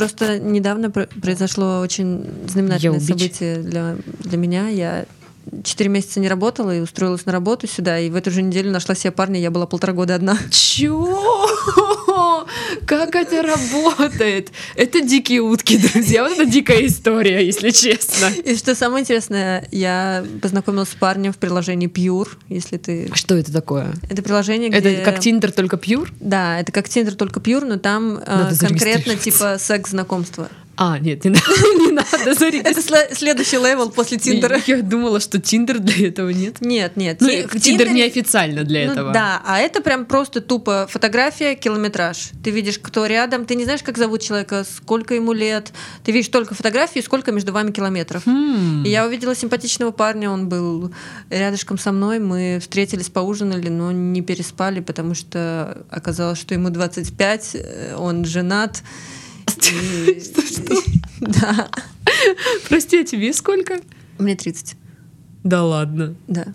Просто недавно произошло очень знаменательное событие для, для меня. Я четыре месяца не работала и устроилась на работу сюда, и в эту же неделю нашла себе парня, я была полтора года одна. Как это работает? Это дикие утки, друзья. Вот это дикая история, если честно. И что самое интересное, я познакомилась с парнем в приложении Pure, если ты... А что это такое? Это приложение, где... Это как Tinder, только Pure? Да, это как Tinder, только Pure, но там э, конкретно типа секс-знакомство. А, нет, не, не надо зарегистрироваться. Это следующий level после Тиндера. Я думала, что Тиндер для этого нет. Нет, нет. Ну, Тиндер не официально для ну, этого. Да, а это прям просто тупо фотография, километраж. Ты видишь, кто рядом, ты не знаешь, как зовут человека, сколько ему лет. Ты видишь только фотографии, сколько между вами километров. Хм. И я увидела симпатичного парня, он был рядышком со мной, мы встретились, поужинали, но не переспали, потому что оказалось, что ему 25, э, он женат. Что, что? Да. Прости, а тебе сколько? Мне 30. Да ладно. Да.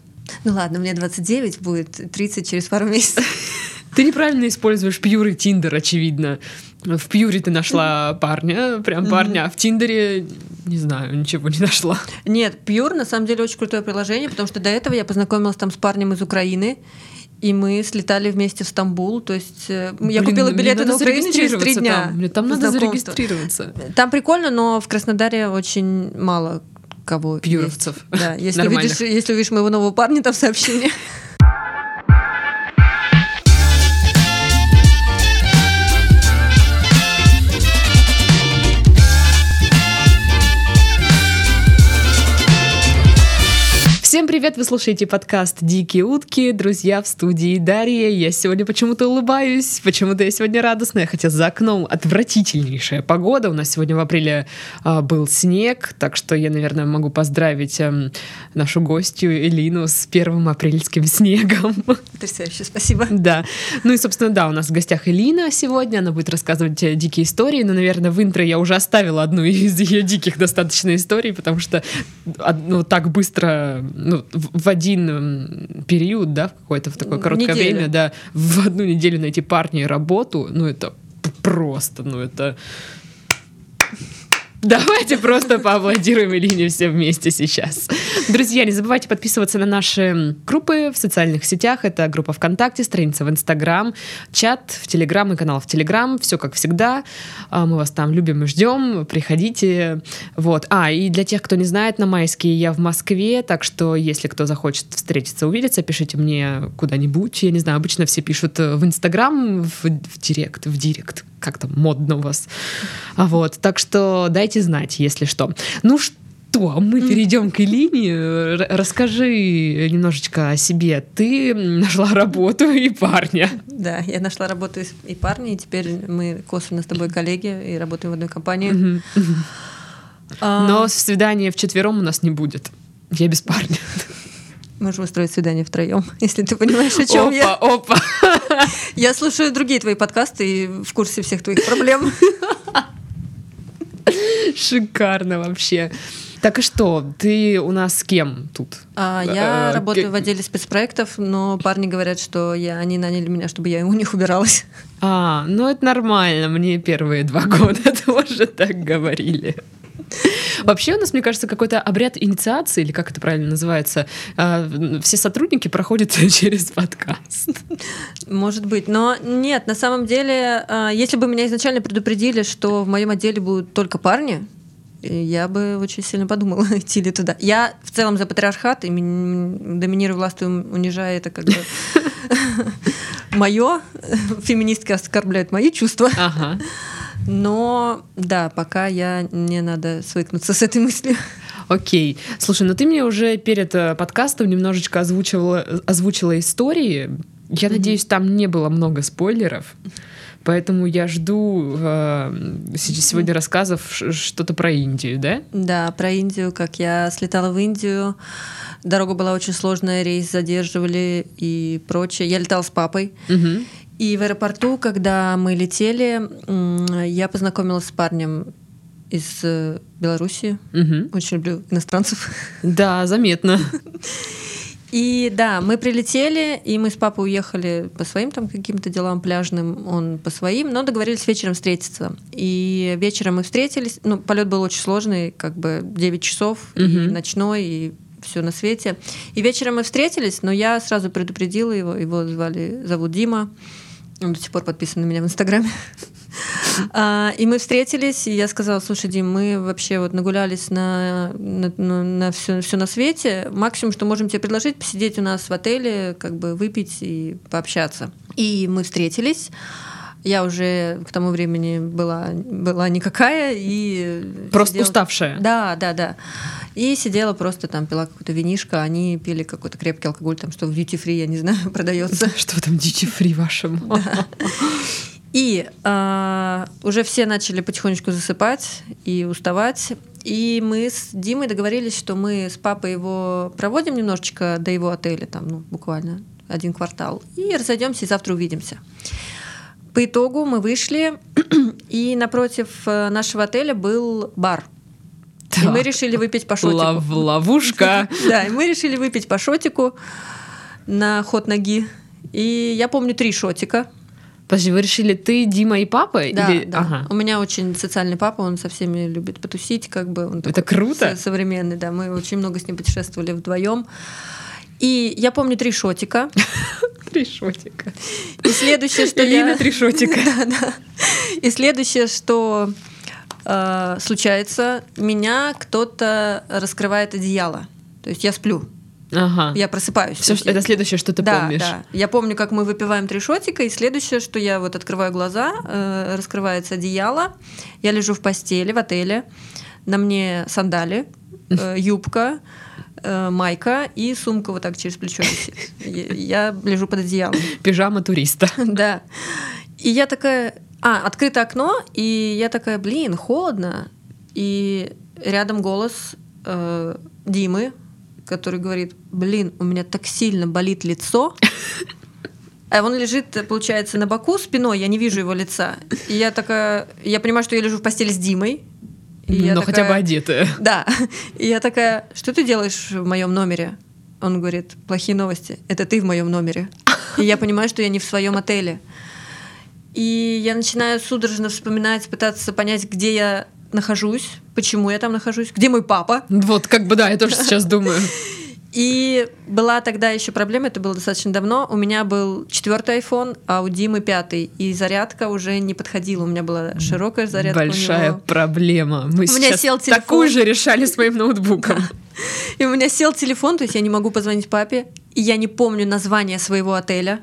Ну ладно, мне 29, будет 30 через пару месяцев. Ты неправильно используешь Пьюр и Тиндер, очевидно. В Пьюре ты нашла парня, прям парня, а в Тиндере, не знаю, ничего не нашла. Нет, Пьюр на самом деле очень крутое приложение, потому что до этого я познакомилась там с парнем из Украины, и мы слетали вместе в Стамбул. То есть э, Блин, я купила билеты на Украину через три дня. Там. Там надо зарегистрироваться. Там прикольно, но в Краснодаре очень мало кого. Пьюровцев. Есть. Да, если увидишь, если увидишь моего нового парня, там сообщение. Всем привет! Вы слушаете подкаст «Дикие утки». Друзья, в студии Дарья. Я сегодня почему-то улыбаюсь, почему-то я сегодня радостная, хотя за окном отвратительнейшая погода. У нас сегодня в апреле а, был снег, так что я, наверное, могу поздравить а, нашу гостью Элину с первым апрельским снегом. Потрясающе, спасибо. Да. Ну и, собственно, да, у нас в гостях Элина сегодня. Она будет рассказывать э, дикие истории, но, наверное, в интро я уже оставила одну из ее диких достаточно историй, потому что ну, так быстро ну, в один период, да, в какое-то в такое короткое Неделя. время, да, в одну неделю найти парня и работу, ну это просто, ну это Давайте просто поаплодируем Илине все вместе сейчас. Друзья, не забывайте подписываться на наши группы в социальных сетях. Это группа ВКонтакте, страница в Инстаграм, чат в Телеграм и канал в Телеграм. Все как всегда. А, мы вас там любим и ждем. Приходите. Вот. А, и для тех, кто не знает, на майские я в Москве, так что если кто захочет встретиться, увидеться, пишите мне куда-нибудь. Я не знаю, обычно все пишут в Инстаграм, в, в Директ, в Директ как там модно у вас. А вот, так что дайте знать, если что. Ну что, мы перейдем к Элине. Расскажи немножечко о себе. Ты нашла работу и парня. Да, я нашла работу и парня, и теперь мы косвенно с тобой коллеги и работаем в одной компании. А Но свидания вчетвером у нас не будет. Я без парня. Можем устроить свидание втроем, если ты понимаешь, о чем опа, я. Опа, Я слушаю другие твои подкасты и в курсе всех твоих проблем. Шикарно вообще. Так и что, ты у нас с кем тут? А, я э, работаю в отделе спецпроектов, но парни говорят, что я, они наняли меня, чтобы я у них убиралась. А, ну это нормально, мне первые два года тоже так говорили. Вообще у нас, мне кажется, какой-то обряд инициации, или как это правильно называется, а, все сотрудники проходят через подкаст. Может быть, но нет, на самом деле, а, если бы меня изначально предупредили, что в моем отделе будут только парни, я бы очень сильно подумала, идти ли туда. Я в целом за патриархат, и доминирую властью, унижая это как бы мое. Феминистки оскорбляют мои чувства. Ага. Но да, пока я не надо свыкнуться с этой мыслью. Окей. Слушай, ну ты мне уже перед э, подкастом немножечко озвучивала, озвучила истории. Я mm-hmm. надеюсь, там не было много спойлеров. Поэтому я жду э, сегодня рассказов что-то про Индию, да? Да, про Индию, как я слетала в Индию. Дорога была очень сложная, рейс задерживали и прочее. Я летала с папой. Угу. И в аэропорту, когда мы летели, я познакомилась с парнем из э, Беларуси. Угу. Очень люблю иностранцев. Да, заметно. И да, мы прилетели, и мы с папой уехали по своим там каким-то делам пляжным, он по своим, но договорились вечером встретиться. И вечером мы встретились, ну, полет был очень сложный, как бы 9 часов, и Мгм. ночной, и все на свете. И вечером мы встретились, но я сразу предупредила его, его звали, зовут Дима, он до сих пор подписан на меня в Инстаграме. А, И мы встретились, и я сказала, слушай, Дим, мы вообще вот нагулялись на, на, на, все, все на свете. Максимум, что можем тебе предложить, посидеть у нас в отеле, как бы выпить и пообщаться. И мы встретились. Я уже к тому времени была, была никакая и... Просто сидела- уставшая. Да, да, да. И сидела просто там, пила какое-то винишко, они пили какой-то крепкий алкоголь, там, что в duty free, я не знаю, продается. Что этом дичи фри вашем? И а, уже все начали потихонечку засыпать и уставать. И мы с Димой договорились, что мы с папой его проводим немножечко до его отеля, там, ну, буквально один квартал, и разойдемся, и завтра увидимся. По итогу мы вышли, и напротив э, нашего отеля был бар. И мы Так. решили выпить по шотику. Лов- Ловушка. Да, и мы решили выпить по шотику на ход ноги. И я помню три шотика. Подожди, вы решили ты, Дима и папа? Да, Или- да. Ага. У меня очень социальный папа, он со всеми любит потусить, как бы. Он Это круто. со- современный, да. Мы очень много с ним путешествовали вдвоем. И я помню три шотика. Три шотика. И следующее, что я... три шотика. Да, да. И следующее, что э, случается, меня кто-то раскрывает одеяло. То есть я сплю, Ага. я просыпаюсь. Всё, что- это следующее, что ты да, помнишь. Да. Я помню, как мы выпиваем три шотика, и следующее, что я вот открываю глаза, э, раскрывается одеяло, я лежу в постели в отеле, на мне сандали, э, юбка, э, майка и сумка вот так через плечо висит. Я я лежу под одеялом. Пижама туриста. Да. И я такая... А, открыто окно, и я такая, блин, холодно. И рядом голос э, Димы, который говорит, блин, у меня так сильно болит лицо. А он лежит, получается, на боку спиной, я не вижу его лица. И я такая... Я понимаю, что я лежу в постели с Димой. И Но такая- хотя бы одетая. да. И я такая, что ты делаешь в моем номере? Он говорит, плохие новости. Это ты в моем номере. И я понимаю, что я не в своем отеле. И я начинаю судорожно вспоминать, пытаться понять, где я нахожусь, почему я там нахожусь, где мой папа. Вот, как бы, да, я тоже сейчас думаю. И была тогда еще проблема, это было достаточно давно. У меня был четвертый iPhone, а у Димы пятый. И зарядка уже не подходила. У меня была широкая зарядка. Большая проблема. Мы У меня сел телефон. такую же решали с моим ноутбуком. И у меня сел телефон, то есть я не могу позвонить папе, и я не помню название своего отеля.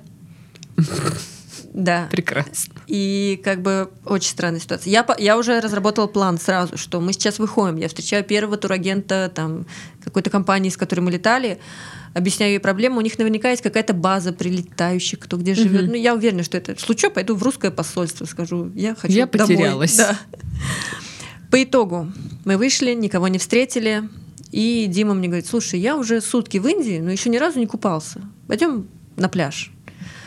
Да. Прекрасно. И как бы очень странная ситуация. Я, я уже разработала план сразу, что мы сейчас выходим. Я встречаю первого турагента там, какой-то компании, с которой мы летали, объясняю ей проблему. У них наверняка есть какая-то база прилетающих, кто где живет. Ну, я уверена, что это случай. Пойду в русское посольство, скажу, я хочу Я домой. потерялась. Да. По итогу мы вышли, никого не встретили. И Дима мне говорит, слушай, я уже сутки в Индии, но еще ни разу не купался. Пойдем на пляж.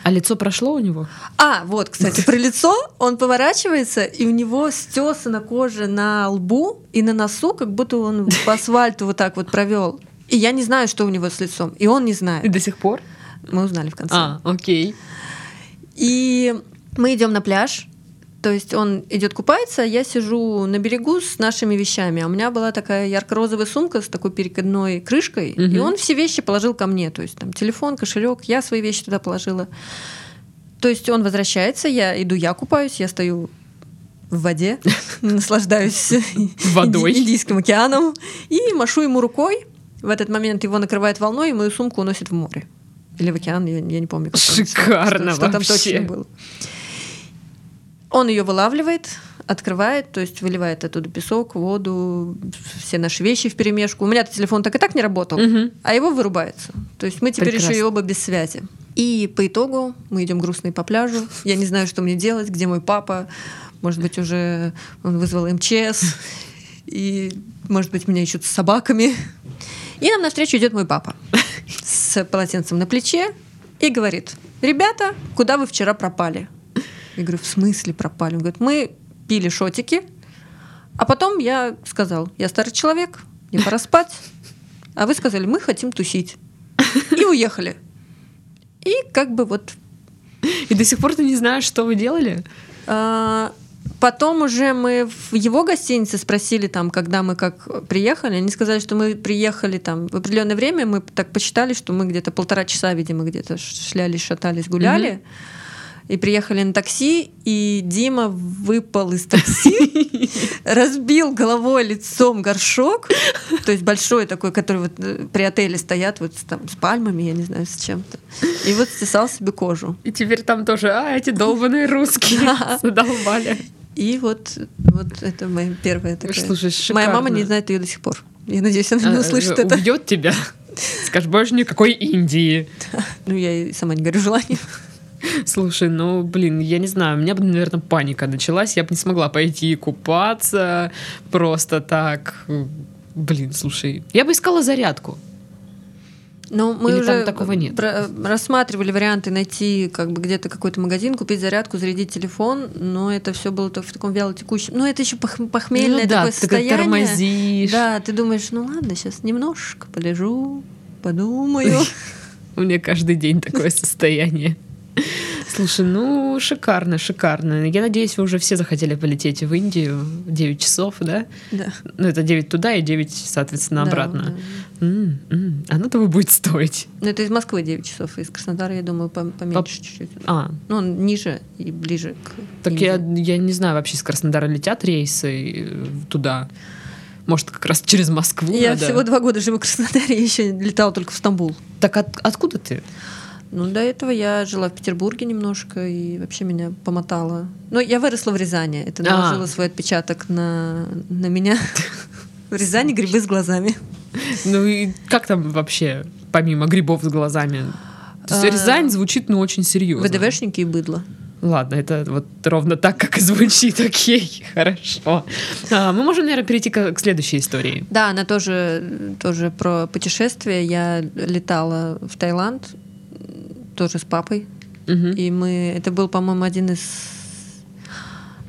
А лицо прошло у него? А, вот, кстати, про лицо. Он поворачивается, и у него стесана кожа на лбу и на носу, как будто он по асфальту вот так вот провел. И я не знаю, что у него с лицом. И он не И знает. до сих пор? Мы узнали в конце. А, окей. И мы идем на пляж. То есть он идет купаться, а я сижу на берегу с нашими вещами. А у меня была такая ярко-розовая сумка с такой перекидной крышкой. И Мгм. он все вещи положил ко мне. То есть там телефон, кошелек, я свои вещи туда положила. То есть он возвращается, я иду, я купаюсь, я стою в воде, наслаждаюсь Водой. Инди- Индийским океаном и машу ему рукой. В этот момент его накрывает волной, и мою сумку уносит в море. Или в океан, я, я не помню. как там, Шикарно что, что там точно было. Он ее вылавливает, открывает, то есть выливает оттуда песок, воду, все наши вещи в перемешку. У меня телефон так и так не работал, Мгм. а его вырубается. То есть мы теперь Прекрасно. еще и оба без связи. И по итогу мы идем грустные по пляжу. Я не знаю, что мне делать, где мой папа. Может быть, уже он вызвал МЧС. И, может быть, меня ищут с собаками. И нам навстречу идет мой папа с полотенцем на плече и говорит, ребята, куда вы вчера пропали? Я говорю, в смысле пропали? Он говорит, мы пили шотики, а потом я сказал, я старый человек, мне пора спать. А вы сказали, мы хотим тусить. и уехали. И как бы вот И до сих пор ты не знаешь, что вы делали? А, Потом уже мы в его гостинице спросили, там, когда мы как приехали. Они сказали, что мы приехали там в определенное время. Мы так посчитали, что мы где-то полтора часа, видимо, где-то шлялись, шатались, гуляли. И приехали на такси, и Дима выпал из такси, разбил головой лицом горшок, то есть большой такой, который вот э, при отеле стоят вот там, с пальмами, я не знаю, с чем-то. И вот стесал себе кожу. И теперь там тоже, а, эти долбаные русские задолбали. И вот, вот это моя первая такая. Слушай, Моя мама шикарно. не знает ее до сих пор. Я надеюсь, она не А, услышит э, это. Убьет тебя. Скажешь, больше никакой Индии. Ну, я и сама не горю желанием. Слушай, ну, блин, я не знаю, у меня бы, наверное, паника началась, я бы не смогла пойти купаться просто так. Блин, слушай, я бы искала зарядку. Но мы Или уже такого нет? рассматривали варианты найти как бы где-то какой-то магазин, купить зарядку, зарядить телефон, но это все было только в таком вялотекущем. Ну, это еще пох- похмельное ну, да, такое ты состояние. тормозишь. Да, ты думаешь, ну ладно, сейчас немножко полежу, подумаю. У меня каждый день такое состояние. Слушай, ну, шикарно, шикарно. Я надеюсь, вы уже все захотели полететь в Индию 9 часов, да? Да. Ну, это 9 туда и 9, соответственно, Да, обратно. да. М, м. Оно того будет стоить. Ну, это из Москвы 9 часов, из Краснодара, я думаю, пом- поменьше чуть-чуть. А, Ну, он ниже и ближе к так я, я не знаю, вообще из Краснодара летят рейсы э, туда. Может, как раз через Москву Я надо? всего два года живу в Краснодаре, я еще летала только в Стамбул. Так от- откуда ты? Ну, до этого я жила в Петербурге немножко, и вообще меня помотало. Но я выросла в Рязани. Это А. наложило свой отпечаток на, на меня. В Рязани грибы с глазами. Ну и как там вообще, помимо грибов с глазами? То есть А, Рязань звучит, ну, очень серьезно. ВДВшники и быдло. Ладно, это вот ровно так, как и звучит, окей, хорошо. А, мы можем, наверное, перейти к, к следующей истории. Да, она тоже, тоже про путешествие. Я летала в Таиланд, тоже с папой. Мгм. И мы... Это был, по-моему, один из...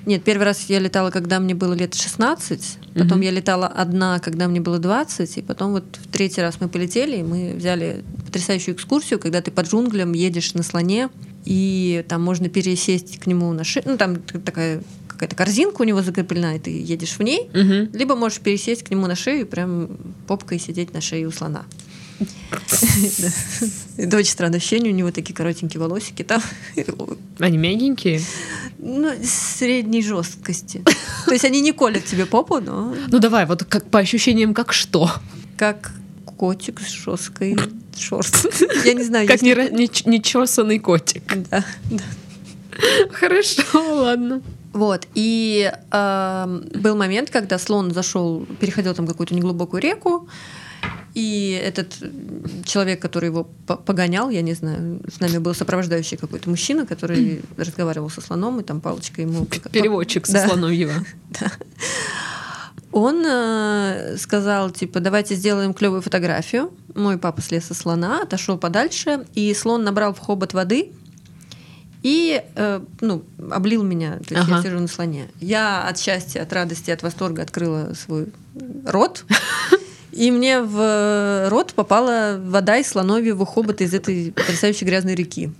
Нет, первый раз я летала, когда мне было лет 16, потом Мгм. я летала одна, когда мне было 20, и потом вот в третий раз мы полетели, и мы взяли потрясающую экскурсию, когда ты под джунглям едешь на слоне, и там можно пересесть к нему на шею, ну там такая какая-то корзинка у него закреплена, и ты едешь в ней, Мгм. либо можешь пересесть к нему на шею и прям попкой сидеть на шее у слона. Это очень странное ощущение, у него такие коротенькие волосики там. Они мягенькие? Ну, средней жесткости. То есть они не колят тебе попу, но Ну давай, вот как по ощущениям, как что? как котик с жесткой шерсткой. Я не знаю, Как нечесанный котик. Да, да. Хорошо, ладно. Вот. И эм, был момент, когда слон зашел, переходил там какую-то неглубокую реку, и этот человек, который его по- погонял, я не знаю, с нами был сопровождающий какой-то мужчина, который разговаривал со слоном, и там палочкой ему... Переводчик со Да. слоновьего. Он э, сказал, типа, давайте сделаем клевую фотографию. Мой папа слез со слона, отошел подальше, и слон набрал в хобот воды и, э, ну, облил меня. То есть Ага. я сижу на слоне. Я от счастья, от радости, от восторга открыла свой рот. И мне в рот попала вода из слоновьего хобота из этой потрясающей грязной реки.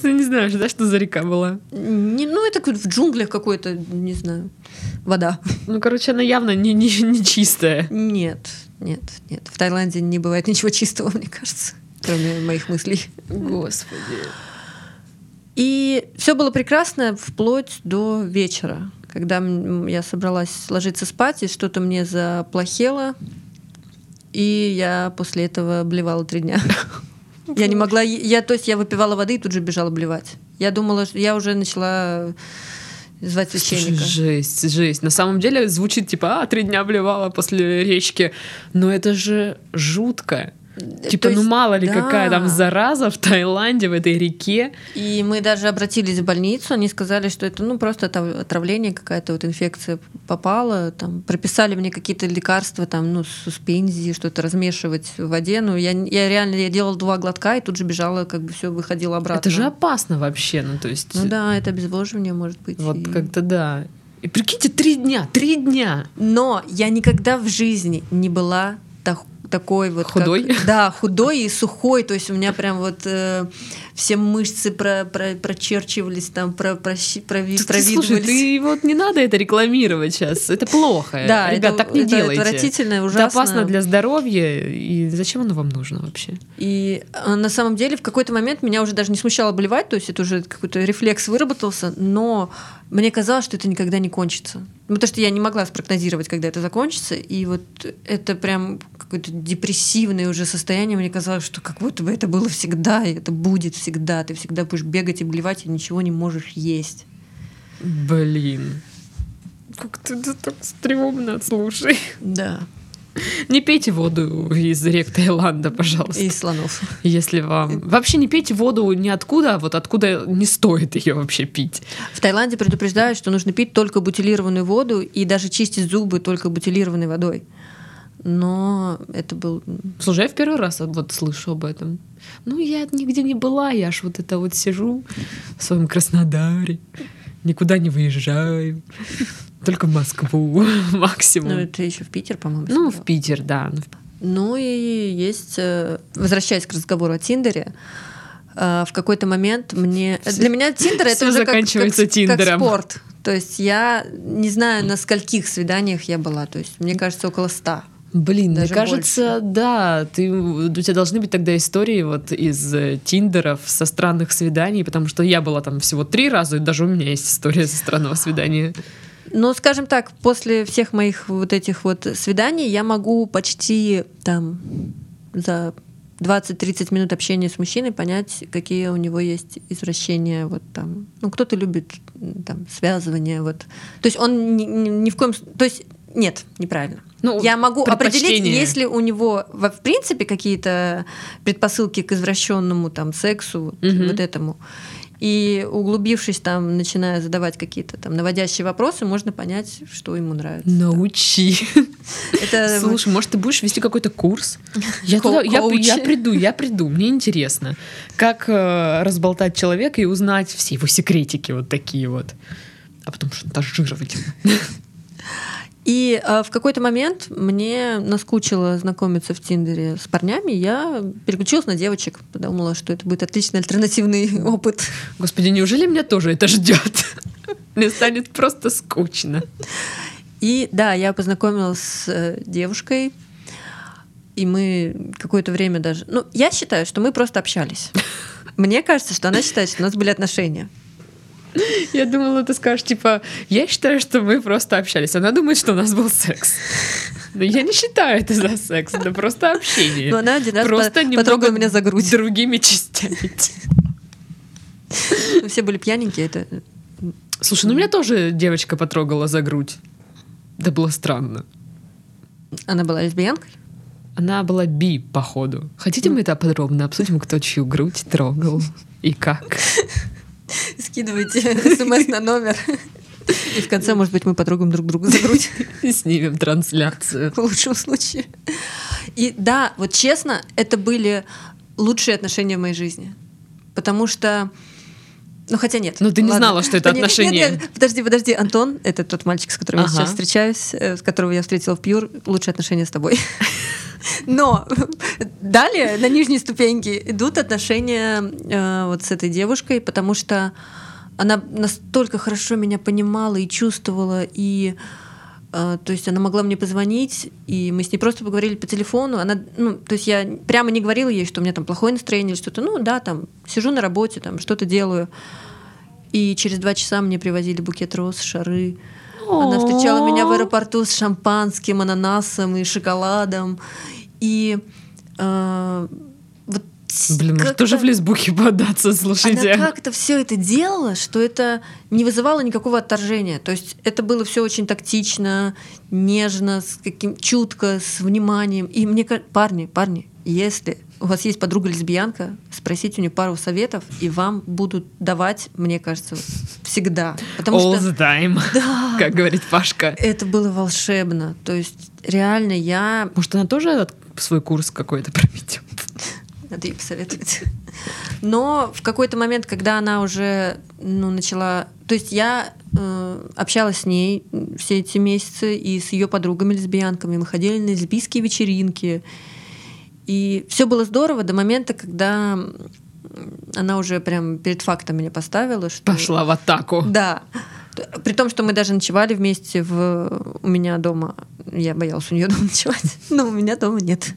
Ты не знаешь, да, что за река была? Не, ну, это в джунглях какой-то, не знаю, вода. Ну, короче, она явно не, не, не чистая. Нет, нет, нет. В Таиланде не бывает ничего чистого, мне кажется, кроме моих мыслей. Господи. И все было прекрасно вплоть до вечера, когда я собралась ложиться спать, и что-то мне заплохело, и я после этого блевала три дня. Я не могла, я, то есть я выпивала воды и тут же бежала блевать. Я думала, что я уже начала звать священника. жесть, жесть. На самом деле звучит типа, а, три дня блевала после речки. Но это же жутко. Типа, То ну есть, мало ли да. какая там зараза в Таиланде, в этой реке. И мы даже обратились в больницу, они сказали, что это ну просто отав- отравление, какая-то вот инфекция попала, там прописали мне какие-то лекарства, там ну суспензии, что-то размешивать в воде, ну я, я реально я делала два глотка и тут же бежала, как бы все выходило обратно. Это же опасно вообще, ну то есть... ну да, это обезвоживание может быть. Вот и- как-то да. И прикиньте, три дня, три дня. Но я никогда в жизни не была так, такой вот... Худой? Как, да, худой и сухой, то есть у меня прям вот э, все мышцы про, про, прочерчивались, там про, про, про, Слушай, ты вот не надо это рекламировать сейчас, это плохо. Да, Ребят, это, так не это делайте. отвратительно, ужасно. Это опасно для здоровья, и зачем оно вам нужно вообще? И э, на самом деле в какой-то момент меня уже даже не смущало болевать, то есть это уже какой-то рефлекс выработался, но мне казалось, что это никогда не кончится. Ну, потому что я не могла спрогнозировать, когда это закончится, и вот это прям какое-то депрессивное уже состояние. Мне казалось, что как будто бы это было всегда, и это будет всегда. Ты всегда будешь бегать и блевать, и ничего не можешь есть. Блин. Как ты это так стрёмно, слушай. Да. Не пейте воду из рек Таиланда, пожалуйста. И слонов. Если вам... Вообще не пейте воду ниоткуда, а вот откуда не стоит ее вообще пить. В Таиланде предупреждают, что нужно пить только бутилированную воду и даже чистить зубы только бутилированной водой. Но это был... Слушай, я в первый раз вот слышу об этом. Ну, я нигде не была, я аж вот это вот сижу в своем Краснодаре, никуда не выезжаю. Только в Москву максимум. Ну, это еще в Питер, по-моему. Ну, в Питер, да. Ну, Ну и есть, э, возвращаясь к разговору о Тиндере, э, в какой-то момент мне... Для меня Тиндер это уже как, как, заканчивается как Тиндером. спорт. То есть я не знаю, на скольких свиданиях я была. То есть мне кажется, около ста. Блин, Даже мне кажется, да, ты, у тебя должны быть тогда истории вот из э, тиндеров со странных свиданий, потому что я была там всего три раза, и даже у меня есть история со странного свидания. Но, скажем так, после всех моих вот этих вот свиданий я могу почти там за 20-30 минут общения с мужчиной понять, какие у него есть извращения. Вот там. Ну, кто-то любит там связывание. Вот. То есть он ни, ни- ни в коем... То есть нет, неправильно. Ну, Я могу определить, есть ли у него в принципе какие-то предпосылки к извращенному там сексу, вот, Мгм. вот этому. И углубившись там, начиная задавать какие-то там наводящие вопросы, можно понять, что ему нравится. Научи. Это Слушай, может, ты будешь вести какой-то курс? Я, туда, я, я приду, я приду, мне интересно. Как э, разболтать человека и узнать все его секретики вот такие вот. А потом шантажировать. И э, в какой-то момент мне наскучило знакомиться в Тиндере с парнями. Я переключилась на девочек, подумала, что это будет отличный альтернативный опыт. Господи, неужели меня тоже это ждет? Мне станет просто скучно. И да, я познакомилась с э, девушкой, и мы какое-то время даже... Ну, я считаю, что мы просто общались. Мне кажется, что она считает, что у нас были отношения. Я думала, ты скажешь, типа, я считаю, что мы просто общались. Она думает, что у нас был секс. Но я не считаю это за секс, это просто общение. Но она один раз Просто по- потрогала меня за грудь. Другими частями. Мы все были пьяненькие. Это... Слушай, ну меня тоже девочка потрогала за грудь. Это было странно. Она была лесбиянкой? Она была би, походу. Хотите, мы это подробно обсудим, кто чью грудь трогал и как? Скидывайте смс на номер. И в конце, может быть, мы потрогаем друг друга за грудь. И снимем трансляцию. В лучшем случае. И да, вот честно, это были лучшие отношения в моей жизни. Потому что... Ну, хотя нет. Ну, ты не Ладно. знала, что это Нет, нет, отношения. нет, подожди, подожди. Антон, это тот мальчик, с которым я Ага. сейчас встречаюсь, э, с которого я встретила в Пьюр, лучшие отношения с тобой. Но далее на нижней ступеньке идут отношения э, вот с этой девушкой, потому что она настолько хорошо меня понимала и чувствовала, и то есть она могла мне позвонить, и мы с ней просто поговорили по телефону. Она, ну, то есть я прямо не говорила ей, что у меня там плохое настроение или что-то. Ну да, там сижу на работе, там что-то делаю. И через два часа мне привозили букет роз, шары. Она встречала меня в аэропорту с шампанским, ананасом и шоколадом. И э, Блин, может, тоже в лесбухе податься, слушайте. она как-то все это делала, что это не вызывало никакого отторжения. То есть это было все очень тактично, нежно, с каким чутко, с вниманием. И мне ка- парни, парни, если у вас есть подруга лесбиянка, спросите у нее пару советов, и вам будут давать, мне кажется, всегда. Потому All что the time, Да. как говорит Пашка. это было волшебно. То есть реально я Может, она тоже свой курс какой-то проведет? Надо ей посоветовать. Но в какой-то момент, когда она уже ну, начала... То есть я э, общалась с ней все эти месяцы и с ее подругами-лесбиянками. Мы ходили на лесбийские вечеринки. И все было здорово до момента, когда она уже прям перед фактом меня поставила. Что... Пошла в атаку. Да. При том, что мы даже ночевали вместе в... у меня дома. Я боялась у нее дома ночевать. Но у меня дома нет.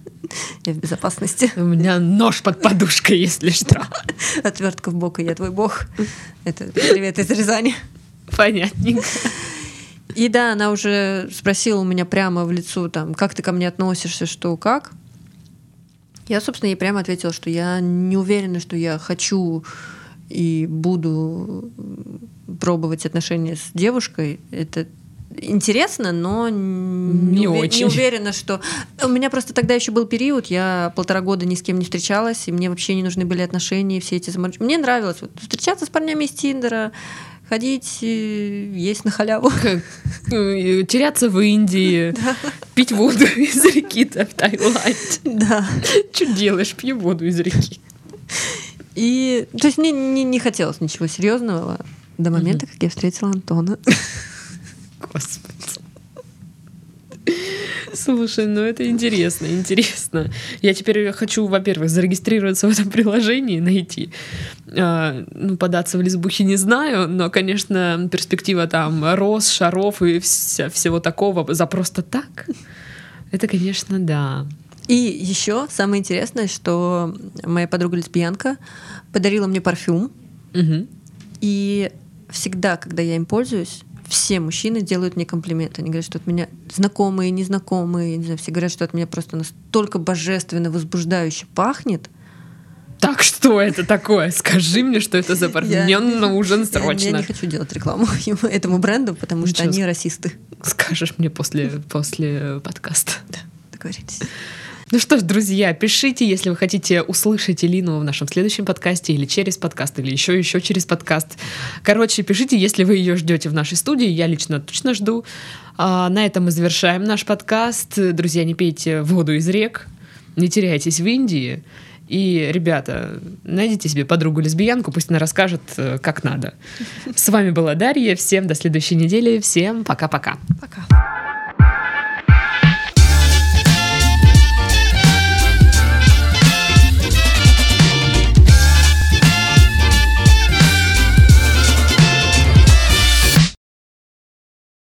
Я в безопасности. У меня нож под подушкой, если что. Отвертка в бок, и я твой бог. Это привет из Рязани. Понятненько. И да, она уже спросила у меня прямо в лицо, там, как ты ко мне относишься, что, как. Я, собственно, ей прямо ответила, что я не уверена, что я хочу и буду пробовать отношения с девушкой. Это интересно, но не, не, увер... очень. не уверена, что... У меня просто тогда еще был период, я полтора года ни с кем не встречалась, и мне вообще не нужны были отношения, все эти заморочки. Мне нравилось вот, встречаться с парнями из Тиндера, ходить, э, есть на халяву. Э, теряться в Индии, пить воду из реки в Таиланде. Да. Что делаешь? Пью воду из реки. И, то есть мне не, не хотелось ничего серьезного до момента, как я встретила Антона. Господи. Слушай, ну это интересно, интересно. Я теперь хочу, во-первых, зарегистрироваться в этом приложении, найти. Э, ну, податься в лесбухи не знаю, но, конечно, перспектива там роз, шаров и вся, всего такого за просто так, это, конечно, да. И еще самое интересное, что моя подруга лесбиянка подарила мне парфюм. Угу. И всегда, когда я им пользуюсь, все мужчины делают мне комплименты. Они говорят, что от меня знакомые, незнакомые, не знаю, все говорят, что от меня просто настолько божественно, возбуждающе пахнет. Так что это такое? Скажи мне, что это за парфюм. Мне нужен срочно. Я, я не хочу делать рекламу этому бренду, потому Ничего. что они расисты. Скажешь мне после, после подкаста. Да, договорились. Ну что ж, друзья, пишите, если вы хотите услышать Элину в нашем следующем подкасте или через подкаст, или еще еще через подкаст. Короче, пишите, если вы ее ждете в нашей студии. Я лично точно жду. А, на этом мы завершаем наш подкаст. Друзья, не пейте воду из рек, не теряйтесь в Индии. И, ребята, найдите себе подругу-лесбиянку, пусть она расскажет, э, как надо. С вами была Дарья. Всем до следующей недели. Всем пока-пока. Пока.